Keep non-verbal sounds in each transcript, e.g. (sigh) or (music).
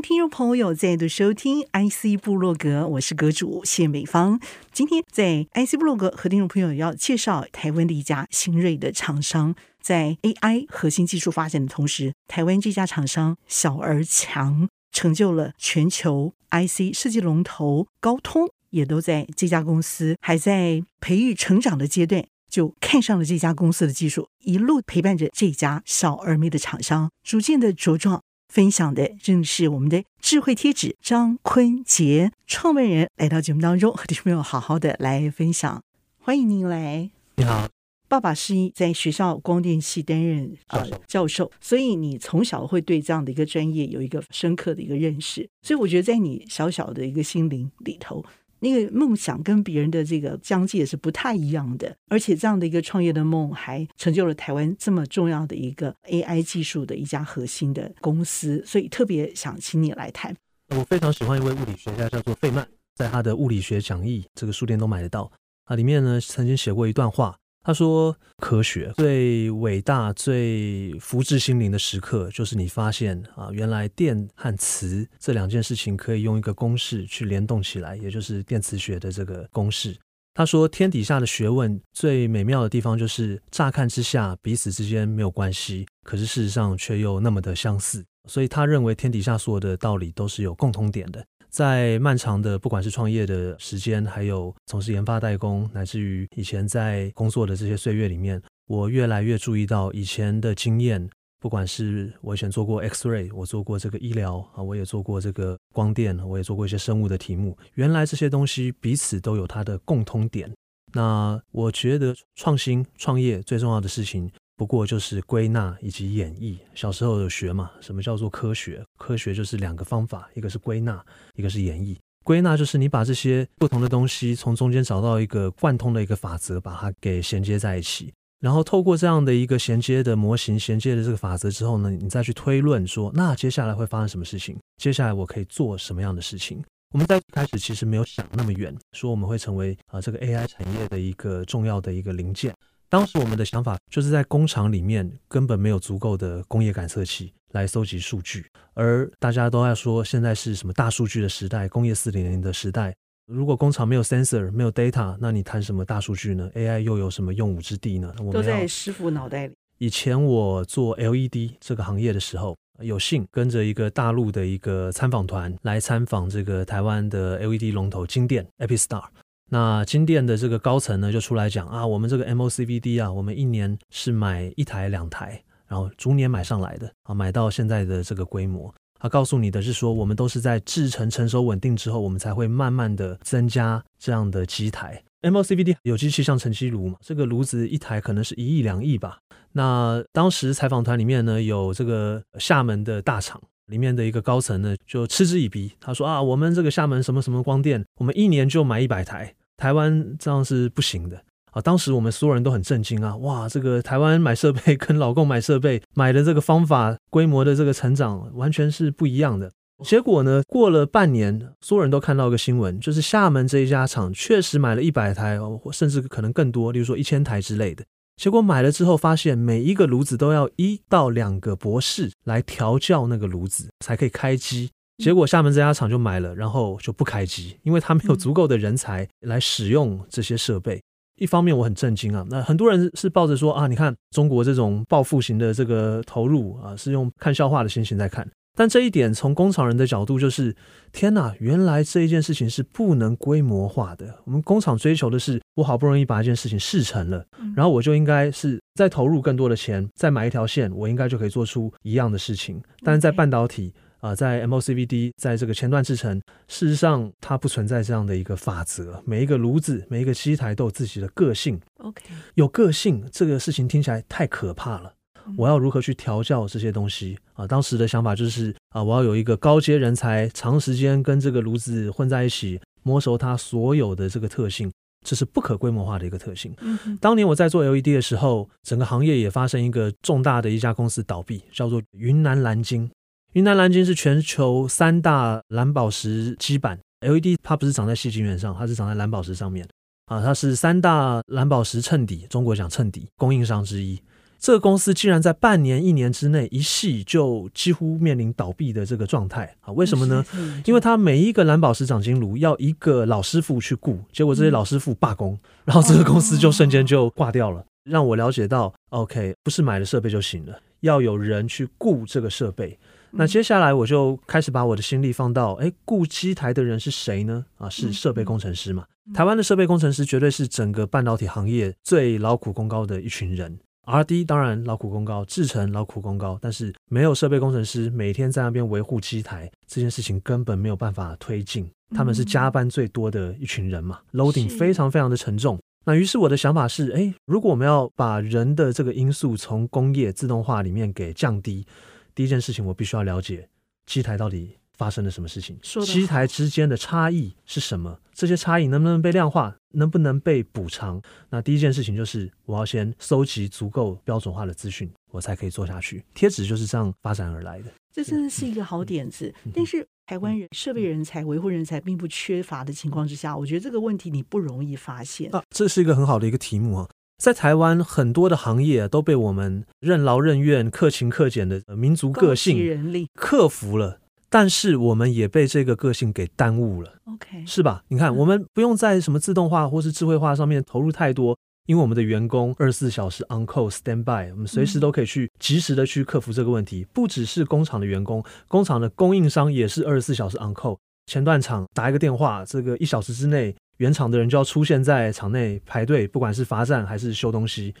听众朋友再度收听 IC 部落格，我是阁主谢美芳。今天在 IC 部落格和听众朋友要介绍台湾的一家新锐的厂商，在 AI 核心技术发展的同时，台湾这家厂商小而强，成就了全球 IC 设计龙头高通，也都在这家公司还在培育成长的阶段，就看上了这家公司的技术，一路陪伴着这家小而美的厂商，逐渐的茁壮。分享的正是我们的智慧贴纸张坤杰创办人来到节目当中，和听众朋友好好的来分享。欢迎您来。你好，爸爸是在学校光电系担任呃教授，所以你从小会对这样的一个专业有一个深刻的一个认识。所以我觉得在你小小的一个心灵里头。那个梦想跟别人的这个疆界是不太一样的，而且这样的一个创业的梦，还成就了台湾这么重要的一个 AI 技术的一家核心的公司，所以特别想请你来谈。我非常喜欢一位物理学家，叫做费曼，在他的《物理学讲义》这个书店都买得到，啊，里面呢曾经写过一段话。他说：“科学最伟大、最福至心灵的时刻，就是你发现啊，原来电和磁这两件事情可以用一个公式去联动起来，也就是电磁学的这个公式。”他说：“天底下的学问最美妙的地方，就是乍看之下彼此之间没有关系，可是事实上却又那么的相似。所以他认为天底下所有的道理都是有共通点的。”在漫长的不管是创业的时间，还有从事研发代工，乃至于以前在工作的这些岁月里面，我越来越注意到以前的经验，不管是我以前做过 X-ray，我做过这个医疗啊，我也做过这个光电，我也做过一些生物的题目，原来这些东西彼此都有它的共通点。那我觉得创新创业最重要的事情。不过就是归纳以及演绎。小时候有学嘛，什么叫做科学？科学就是两个方法，一个是归纳，一个是演绎。归纳就是你把这些不同的东西从中间找到一个贯通的一个法则，把它给衔接在一起。然后透过这样的一个衔接的模型、衔接的这个法则之后呢，你再去推论说，那接下来会发生什么事情？接下来我可以做什么样的事情？我们在一开始其实没有想那么远，说我们会成为啊这个 AI 产业的一个重要的一个零件。当时我们的想法就是在工厂里面根本没有足够的工业感测器来搜集数据，而大家都在说现在是什么大数据的时代，工业四点零的时代。如果工厂没有 sensor，没有 data，那你谈什么大数据呢？AI 又有什么用武之地呢？都在师傅脑袋里。以前我做 LED 这个行业的时候，有幸跟着一个大陆的一个参访团来参访这个台湾的 LED 龙头金店 Epistar。那金电的这个高层呢，就出来讲啊，我们这个 MOCVD 啊，我们一年是买一台两台，然后逐年买上来的啊，买到现在的这个规模。他告诉你的是说，我们都是在制程成熟稳定之后，我们才会慢慢的增加这样的机台。MOCVD 有机气象沉积炉嘛，这个炉子一台可能是一亿两亿吧。那当时采访团里面呢，有这个厦门的大厂。里面的一个高层呢，就嗤之以鼻。他说啊，我们这个厦门什么什么光电，我们一年就买一百台，台湾这样是不行的啊。当时我们所有人都很震惊啊，哇，这个台湾买设备跟老共买设备买的这个方法、规模的这个成长完全是不一样的。结果呢，过了半年，所有人都看到一个新闻，就是厦门这一家厂确实买了一百台，甚至可能更多，例如说一千台之类的。结果买了之后，发现每一个炉子都要一到两个博士来调教那个炉子才可以开机。结果厦门这家厂就买了，然后就不开机，因为他没有足够的人才来使用这些设备。一方面我很震惊啊，那很多人是抱着说啊，你看中国这种报复型的这个投入啊，是用看笑话的心情在看。但这一点从工厂人的角度就是，天哪，原来这一件事情是不能规模化的。我们工厂追求的是，我好不容易把一件事情试成了，然后我就应该是再投入更多的钱，再买一条线，我应该就可以做出一样的事情。但是在半导体啊、呃，在 MOCVD，在这个前段制程，事实上它不存在这样的一个法则。每一个炉子，每一个机台都有自己的个性。OK，有个性这个事情听起来太可怕了。我要如何去调教这些东西啊？当时的想法就是啊，我要有一个高阶人才，长时间跟这个炉子混在一起，摸熟它所有的这个特性。这是不可规模化的一个特性。嗯，当年我在做 LED 的时候，整个行业也发生一个重大的一家公司倒闭，叫做云南蓝鲸。云南蓝鲸是全球三大蓝宝石基板 LED，它不是长在细晶圆上，它是长在蓝宝石上面啊，它是三大蓝宝石衬底，中国讲衬底供应商之一。这个公司竟然在半年、一年之内一系就几乎面临倒闭的这个状态啊？为什么呢？因为他每一个蓝宝石长晶炉要一个老师傅去雇，结果这些老师傅罢工，(laughs) 然后这个公司就瞬间就挂掉了。让我了解到，OK，不是买了设备就行了，要有人去雇这个设备。那接下来我就开始把我的心力放到，哎，雇机台的人是谁呢？啊，是设备工程师嘛。台湾的设备工程师绝对是整个半导体行业最劳苦功高的一群人。R&D 当然劳苦功高，制成劳苦功高，但是没有设备工程师每天在那边维护机台，这件事情根本没有办法推进。他们是加班最多的一群人嘛，嗯，loading 非常非常的沉重。那于是我的想法是，哎，如果我们要把人的这个因素从工业自动化里面给降低，第一件事情我必须要了解机台到底发生了什么事情？机台之间的差异是什么？这些差异能不能被量化？能不能被补偿？那第一件事情就是我要先搜集足够标准化的资讯，我才可以做下去。贴纸就是这样发展而来的。这真的是一个好点子。嗯、但是台湾人设备人才、维护人才并不缺乏的情况之下，我觉得这个问题你不容易发现。啊，这是一个很好的一个题目啊。在台湾很多的行业都被我们任劳任怨、克勤克俭的民族个性克服了。但是我们也被这个个性给耽误了，OK，是吧？你看，我们不用在什么自动化或是智慧化上面投入太多，因为我们的员工二十四小时 on call stand by，我们随时都可以去及时的去克服这个问题。不只是工厂的员工，工厂的供应商也是二十四小时 on call。前段厂打一个电话，这个一小时之内，原厂的人就要出现在厂内排队，不管是罚站还是修东西。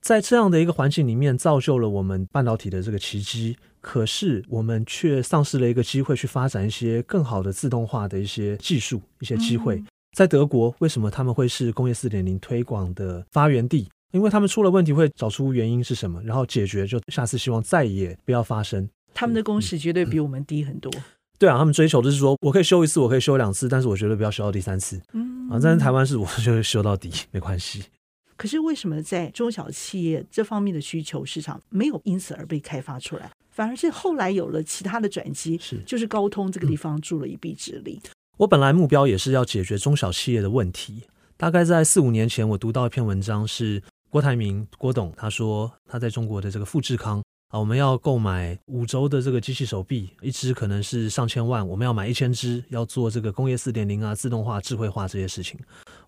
在这样的一个环境里面，造就了我们半导体的这个奇迹。可是我们却丧失了一个机会，去发展一些更好的自动化的一些技术、一些机会。在德国，为什么他们会是工业四点零推广的发源地？因为他们出了问题，会找出原因是什么，然后解决，就下次希望再也不要发生。他们的工时绝对比我们低很多。嗯嗯、对啊，他们追求的是说我可以修一次，我可以修两次，但是我绝对不要修到第三次。嗯啊，但是台湾是我就会修到底，没关系。可是为什么在中小企业这方面的需求市场没有因此而被开发出来，反而是后来有了其他的转机？是，就是高通这个地方助了一臂之力。嗯。我本来目标也是要解决中小企业的问题。大概在四五年前，我读到一篇文章，是郭台铭郭董他说他在中国的这个富士康。啊，我们要购买五轴的这个机器手臂，一只可能是上千万，我们要买一千只，要做这个工业四点零啊，自动化、智慧化这些事情。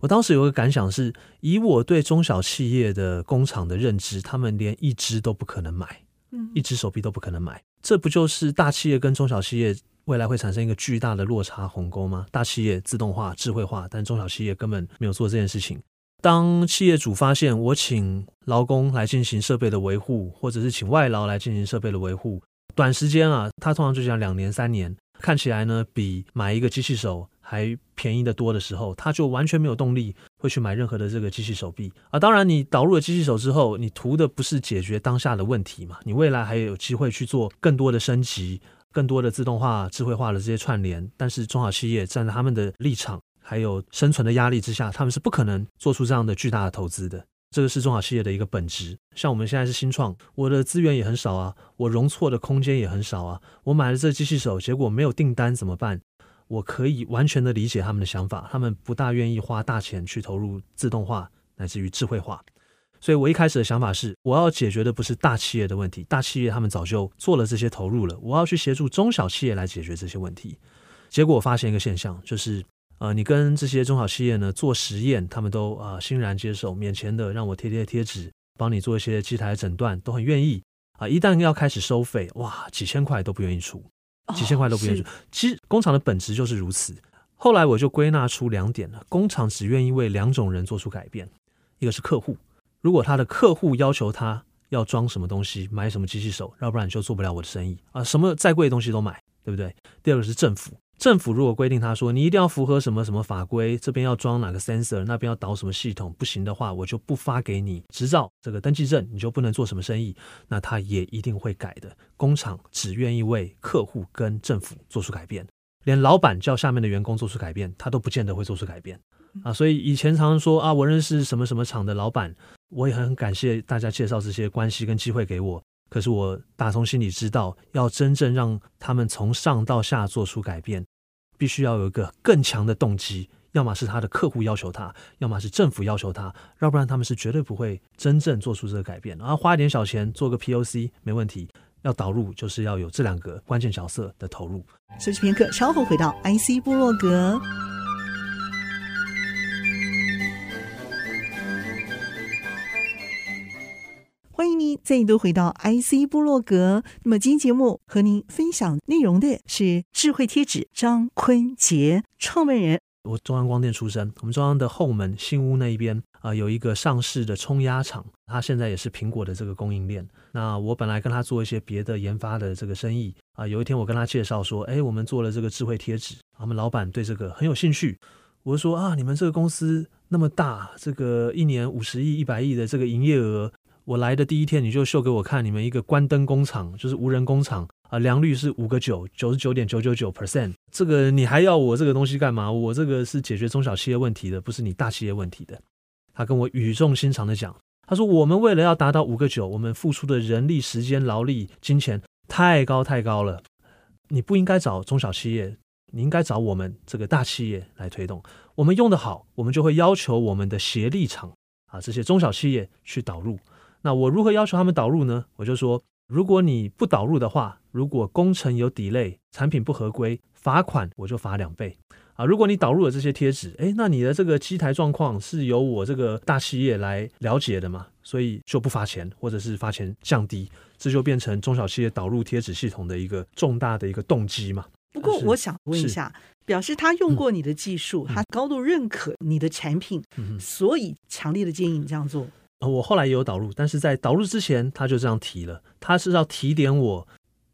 我当时有个感想是，以我对中小企业的工厂的认知，他们连一只都不可能买，嗯，一只手臂都不可能买。这不就是大企业跟中小企业未来会产生一个巨大的落差鸿沟吗？大企业自动化、智慧化，但中小企业根本没有做这件事情。当企业主发现我请劳工来进行设备的维护，或者是请外劳来进行设备的维护，短时间啊，他通常就讲两年三年，看起来呢比买一个机器手还便宜得多的时候，他就完全没有动力会去买任何的这个机器手臂啊。当然，你导入了机器手之后，你图的不是解决当下的问题嘛？你未来还有机会去做更多的升级、更多的自动化、智慧化的这些串联。但是中小企业站在他们的立场。还有生存的压力之下，他们是不可能做出这样的巨大的投资的。这个是中小企业的一个本质。像我们现在是新创，我的资源也很少啊，我容错的空间也很少啊。我买了这机器手，结果没有订单怎么办？我可以完全的理解他们的想法，他们不大愿意花大钱去投入自动化乃至于智慧化。所以我一开始的想法是，我要解决的不是大企业的问题，大企业他们早就做了这些投入了，我要去协助中小企业来解决这些问题。结果我发现一个现象，就是。呃，你跟这些中小企业呢做实验，他们都啊、呃、欣然接受，免钱的让我贴贴贴纸，帮你做一些机台诊断，都很愿意啊、呃。一旦要开始收费，哇，几千块都不愿意出，几千块都不愿意出。其实工厂的本质就是如此。后来我就归纳出两点了：工厂只愿意为两种人做出改变，一个是客户，如果他的客户要求他要装什么东西，买什么机器手，要不然你就做不了我的生意啊。什么再贵的东西都买，对不对？第二个是政府。政府如果规定他说，你一定要符合什么什么法规，这边要装哪个 sensor，那边要导什么系统，不行的话，我就不发给你执照，这个登记证，你就不能做什么生意，那他也一定会改的。工厂只愿意为客户跟政府做出改变，连老板叫下面的员工做出改变，他都不见得会做出改变。啊。所以以前常说啊，我认识什么什么厂的老板，我也很感谢大家介绍这些关系跟机会给我。可是我打从心里知道，要真正让他们从上到下做出改变，必须要有一个更强的动机。要么是他的客户要求他，要么是政府要求他，要不然他们是绝对不会真正做出这个改变。然后花一点小钱做个 POC 没问题，要导入就是要有这两个关键角色的投入。休息片刻，稍后回到 IC 部落格。迎再度回到 IC 部落格。那么今天节目和您分享内容的是智慧贴纸张坤杰创办人。我中央光电出身，我们中央的后门新屋那一边啊、有一个上市的冲压厂，它现在也是苹果的这个供应链。那我本来跟他做一些别的研发的这个生意啊、有一天我跟他介绍说，哎，我们做了这个智慧贴纸，他们老板对这个很有兴趣。我说啊，你们这个公司那么大，这个一年五十亿、一百亿的这个营业额。我来的第一天，你就秀给我看你们一个关灯工厂，就是无人工厂啊，良率是五个九，九十九点九九九 percent。这个你还要我这个东西干嘛？我这个是解决中小企业问题的，不是你大企业问题的。他跟我语重心长的讲，他说我们为了要达到五个九，我们付出的人力、时间、劳力、金钱太高太高了。你不应该找中小企业，你应该找我们这个大企业来推动。我们用得好，我们就会要求我们的协力厂啊，这些中小企业去导入。那我如何要求他们导入呢？我就说，如果你不导入的话，如果工程有 delay，产品不合规，罚款我就罚两倍啊。如果你导入了这些贴纸，诶，那你的这个机台状况是由我这个大企业来了解的嘛，所以就不罚钱，或者是罚钱降低，这就变成中小企业导入贴纸系统的一个重大的一个动机嘛。不过我想问一下，表示他用过你的技术，嗯、他高度认可你的产品，嗯、所以强烈的建议你这样做。我后来也有导入，但是在导入之前，他就这样提了，他是要提点我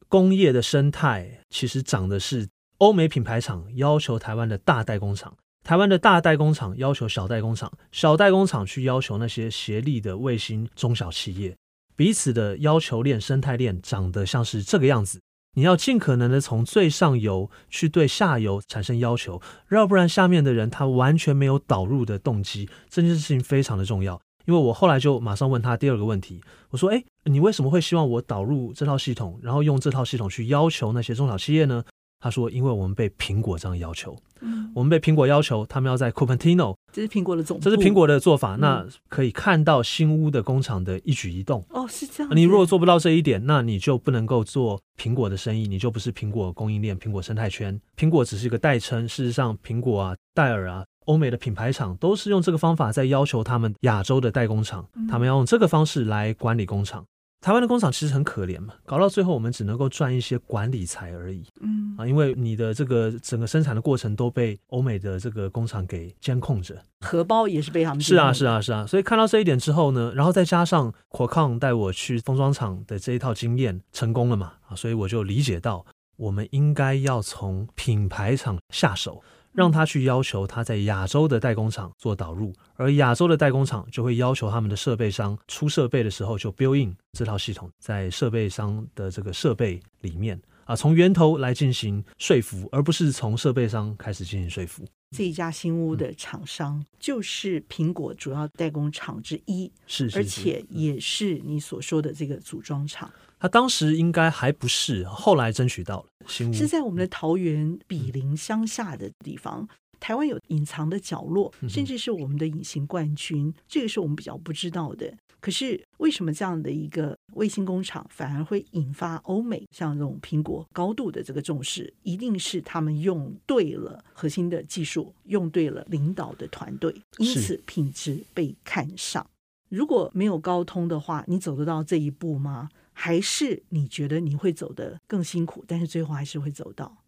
工业的生态，其实长的是欧美品牌厂要求台湾的大代工厂，台湾的大代工厂要求小代工厂，小代工厂去要求那些协力的卫星中小企业，彼此的要求链生态链长得像是这个样子，你要尽可能的从最上游去对下游产生要求，要不然下面的人他完全没有导入的动机，这件事情非常的重要。因为我后来就马上问他第二个问题，我说：“哎，你为什么会希望我导入这套系统，然后用这套系统去要求那些中小企业呢？”他说：“因为我们被苹果这样要求，嗯，我们被苹果要求，他们要在 Cupertino，这是苹果的总部，这是苹果的做法，那可以看到新屋的工厂的一举一动。哦，是这样。你如果做不到这一点，那你就不能够做苹果的生意，你就不是苹果供应链、苹果生态圈。苹果只是一个代称，事实上，苹果啊，戴尔啊。”欧美的品牌厂都是用这个方法在要求他们亚洲的代工厂，他们要用这个方式来管理工厂。台湾的工厂其实很可怜嘛，搞到最后我们只能够赚一些管理财而已。嗯啊，因为你的这个整个生产的过程都被欧美的这个工厂给监控着，荷包也是被他们。是啊，是啊，是啊。所以看到这一点之后呢，然后再加上 Qualcomm 带我去封装厂的这一套经验成功了嘛啊，所以我就理解到，我们应该要从品牌厂下手。让他去要求他在亚洲的代工厂做导入，而亚洲的代工厂就会要求他们的设备商出设备的时候就 build in 这套系统在设备商的这个设备里面啊，从源头来进行说服，而不是从设备商开始进行说服。这一家新屋的厂商就是苹果主要代工厂之一，是，是，而且也是你所说的这个组装厂。他当时应该还不是，后来争取到了新屋。是在我们的桃园比邻乡下的地方，嗯、台湾有隐藏的角落，甚至是我们的隐形冠军，嗯、这个是我们比较不知道的。可是为什么这样的一个卫星工厂反而会引发欧美像这种苹果高度的这个重视？一定是他们用对了核心的技术，用对了领导的团队，因此品质被看上。如果没有高通的话，你走得到这一步吗？还是你觉得你会走得更辛苦，但是最后还是会走到？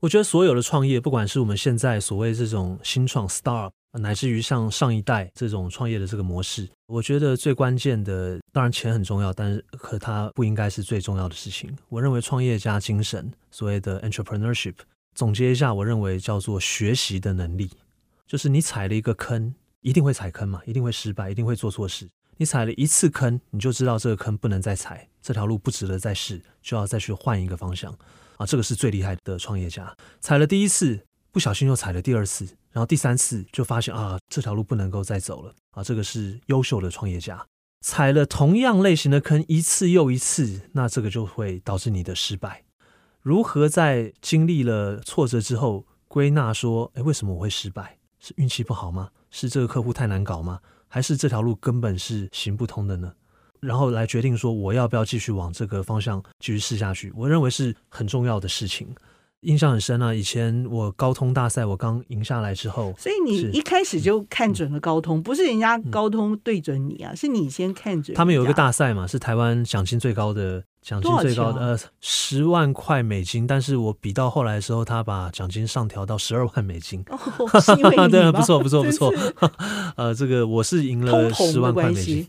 我觉得所有的创业，不管是我们现在所谓这种新创 startup，乃至于像上一代这种创业的这个模式，我觉得最关键的，当然钱很重要，但是可它不应该是最重要的事情。我认为创业家精神，所谓的 entrepreneurship，总结一下，我认为叫做学习的能力，就是你踩了一个坑，一定会踩坑嘛，一定会失败，一定会做错事。你踩了一次坑，你就知道这个坑不能再踩，这条路不值得再试，就要再去换一个方向啊！这个是最厉害的创业家。踩了第一次，不小心又踩了第二次，然后第三次就发现啊，这条路不能够再走了啊，这个是优秀的创业家踩了同样类型的坑一次又一次，那这个就会导致你的失败。如何在经历了挫折之后归纳说，哎，为什么我会失败？是运气不好吗？是这个客户太难搞吗？还是这条路根本是行不通的呢？然后来决定说我要不要继续往这个方向继续试下去？我认为是很重要的事情。印象很深啊！以前我高通大赛，我刚赢下来之后，所以你一开始就看准了高通，嗯、不是人家高通对准你啊，嗯、是你先看准。他们有一个大赛嘛，是台湾奖金最高的，奖金最高的呃十万块美金，但是我比到后来的时候，他把奖金上调到十二万美金。哦，(laughs) 是因为你 (laughs) 吗？对，不错不错不错。(laughs) 呃，这个我是赢了十万块美金。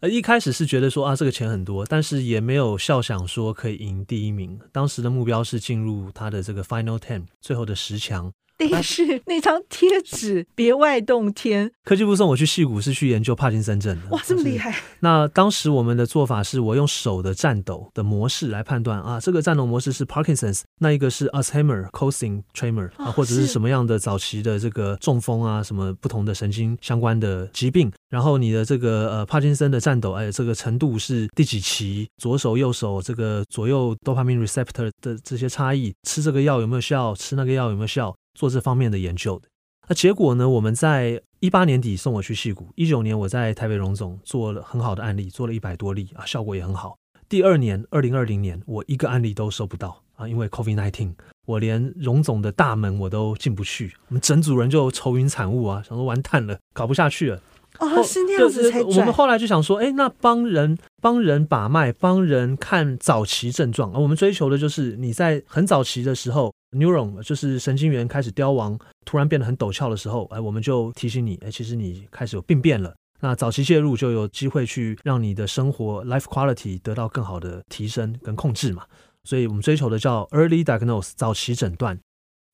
呃，一开始是觉得说啊，这个钱很多，但是也没有笑想说可以赢第一名。当时的目标是进入他的这个 Final Ten 最后的十强。但是那张贴纸别外洞天。科技部送我去戏谷是去研究帕金森症的。哇，这么厉害！那当时我们的做法是我用手的颤抖的模式来判断啊，这个颤抖模式是 Parkinson's，那一个是 Alzheimer causing tremor 啊，或者是什么样的早期的这个中风啊，什么不同的神经相关的疾病。然后你的这个呃帕金森的颤抖，哎，这个程度是第几期？左手右手这个左右 dopamine receptor 的这些差异，吃这个药有没有效？吃那个药有没有效？做这方面的研究的，那结果呢？我们在一八年底送我去矽谷，一九年我在台北荣总做了很好的案例，做了一百多例啊，效果也很好。第二年，二零二零年，我一个案例都收不到啊，因为 COVID nineteen，我连荣总的大门我都进不去，我们整组人就愁云惨雾啊，想说完蛋了，搞不下去了。哦，是那样子才转。我们后来就想说，哎，那帮人帮人把脉，帮人看早期症状，而我们追求的就是你在很早期的时候。Neuron 就是神经元开始凋亡，突然变得很陡峭的时候，哎，我们就提醒你，哎，其实你开始有病变了。那早期介入就有机会去让你的生活 life quality 得到更好的提升跟控制嘛。所以我们追求的叫 early diagnose 早期诊断。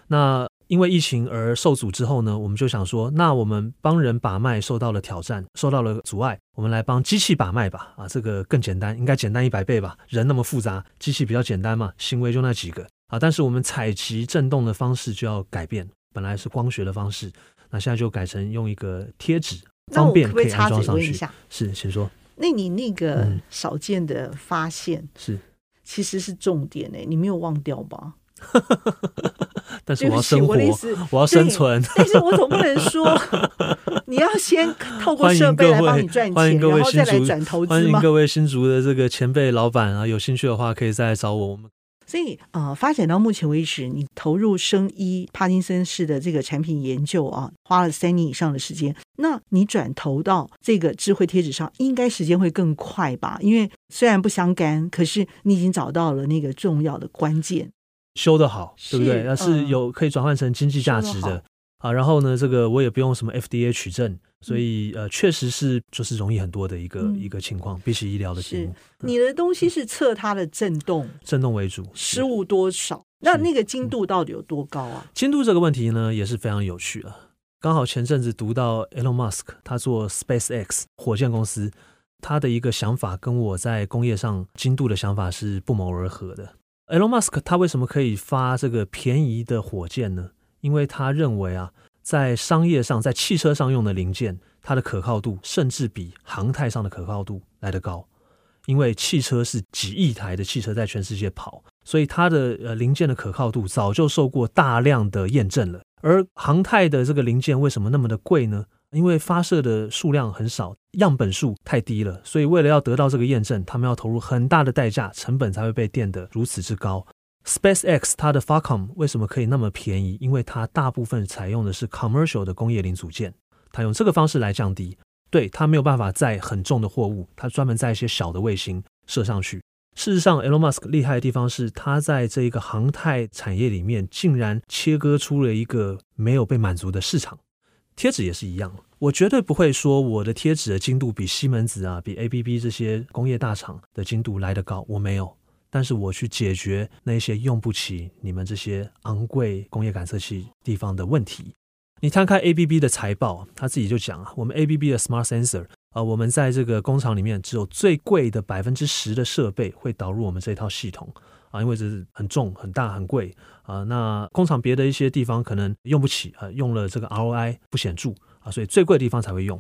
那因为疫情而受阻之后呢，我们就想说，那我们帮人把脉受到了挑战，受到了阻碍，我们来帮机器把脉吧。啊，这个更简单，应该简单一百倍吧？人那么复杂，机器比较简单嘛，行为就那几个。啊！但是我们采集震动的方式就要改变，本来是光学的方式，那现在就改成用一个贴纸，方便可以安装上去。是，请说。那你那个少见的发现、嗯、是，其实是重点诶，你没有忘掉吧？(laughs) 但是我要生活，我，我要生存。但是我总不能说，(laughs) 你要先透过设备来帮你赚钱，欢迎各位新竹，然后再来转投资吗？欢迎各位新竹的这个前辈老板啊，有兴趣的话可以再来找我，我们。所以，呃，发展到目前为止，你投入生医帕金森氏的这个产品研究啊，花了三年以上的时间。那你转投到这个智慧贴纸上，应该时间会更快吧？因为虽然不相干，可是你已经找到了那个重要的关键，修得好，对不对？那是，是有可以转换成经济价值的。啊，然后呢，这个我也不用什么 FDA 取证，所以呃，确实是就是容易很多的一个、嗯、一个情况，比起医疗的题目。你的东西是测它的震动，震动为主，失误多少？那那个精度到底有多高啊？精度这个问题呢，也是非常有趣的。刚好前阵子读到 Elon Musk 他做 SpaceX 火箭公司，他的一个想法跟我在工业上精度的想法是不谋而合的。Elon Musk 他为什么可以发这个便宜的火箭呢？因为他认为啊，在商业上，在汽车上用的零件，它的可靠度甚至比航太上的可靠度来得高。因为汽车是几亿台的汽车在全世界跑，所以它的呃零件的可靠度早就受过大量的验证了。而航太的这个零件为什么那么的贵呢？因为发射的数量很少，样本数太低了，所以为了要得到这个验证，他们要投入很大的代价，成本才会被垫得如此之高。SpaceX 它的 Falcon 为什么可以那么便宜？因为它大部分采用的是 commercial 的工业零组件，它用这个方式来降低。对，它没有办法载很重的货物，它专门载一些小的卫星射上去。事实上，Elon Musk 厉害的地方是，他在这一个航太产业里面，竟然切割出了一个没有被满足的市场。贴纸也是一样，我绝对不会说我的贴纸的精度比西门子啊、比 ABB 这些工业大厂的精度来得高，我没有。但是我去解决那些用不起你们这些昂贵工业感测器地方的问题。你摊开 ABB 的财报，他自己就讲啊，我们 ABB 的 Smart Sensor 啊，我们在这个工厂里面只有最贵的百分之十的设备会导入我们这套系统啊，因为这是很重、很大、很贵啊。那工厂别的一些地方可能用不起啊，用了这个 ROI 不显著啊，所以最贵的地方才会用。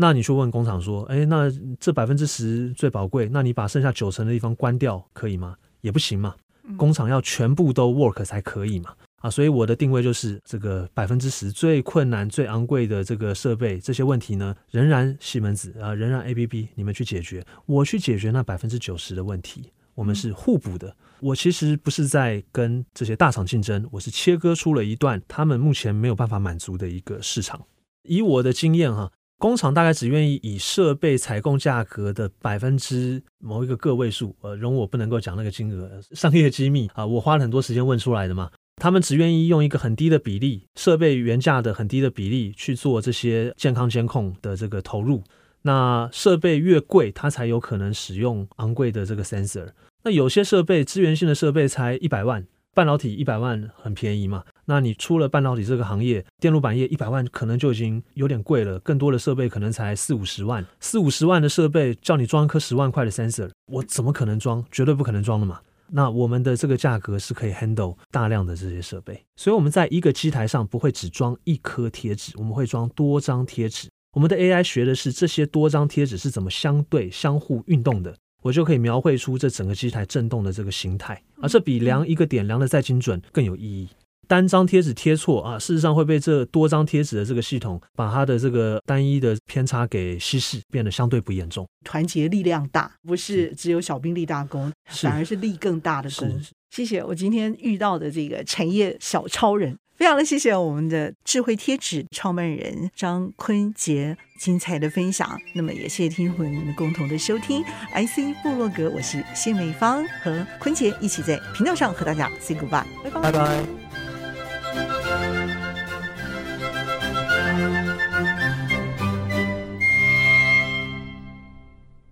那你去问工厂说，哎，那这百分之十最宝贵，那你把剩下九成的地方关掉可以吗？也不行嘛，工厂要全部都 work 才可以嘛。啊，所以我的定位就是这个百分之十最困难、最昂贵的这个设备，这些问题呢，仍然西门子啊，仍然 ABB 你们去解决，我去解决那百分之九十的问题，我们是互补的。我其实不是在跟这些大厂竞争，我是切割出了一段他们目前没有办法满足的一个市场。以我的经验哈，工厂大概只愿意以设备采购价格的百分之某一个个位数，呃，容我不能够讲那个金额，(laughs) 商业机密啊，我花了很多时间问出来的嘛。他们只愿意用一个很低的比例，设备原价的很低的比例去做这些健康监控的这个投入。那设备越贵，它才有可能使用昂贵的这个 sensor。那有些设备资源性的设备才一百万，半导体一百万很便宜嘛。那你出了半导体这个行业，电路板业一百万可能就已经有点贵了。更多的设备可能才四五十万，四五十万的设备叫你装一颗十万块的 sensor，我怎么可能装？绝对不可能装的嘛。那我们的这个价格是可以 handle 大量的这些设备，所以我们在一个机台上不会只装一颗贴纸，我们会装多张贴纸。我们的 AI 学的是这些多张贴纸是怎么相对相互运动的，我就可以描绘出这整个机台震动的这个形态，而这比量一个点量的再精准更有意义。单张贴纸贴错啊，事实上会被这多张贴纸的这个系统把它的这个单一的偏差给稀释，变得相对不严重。团结力量大，不是只有小兵立大功，反而是立更大的功。谢谢我今天遇到的这个产业小超人，非常的谢谢我们的智慧贴纸创办人张坤杰精彩的分享。那么也谢谢听众朋友们共同的收听，IC 部落格，我是谢美芳和坤杰一起在频道上和大家 say goodbye，拜拜。拜拜。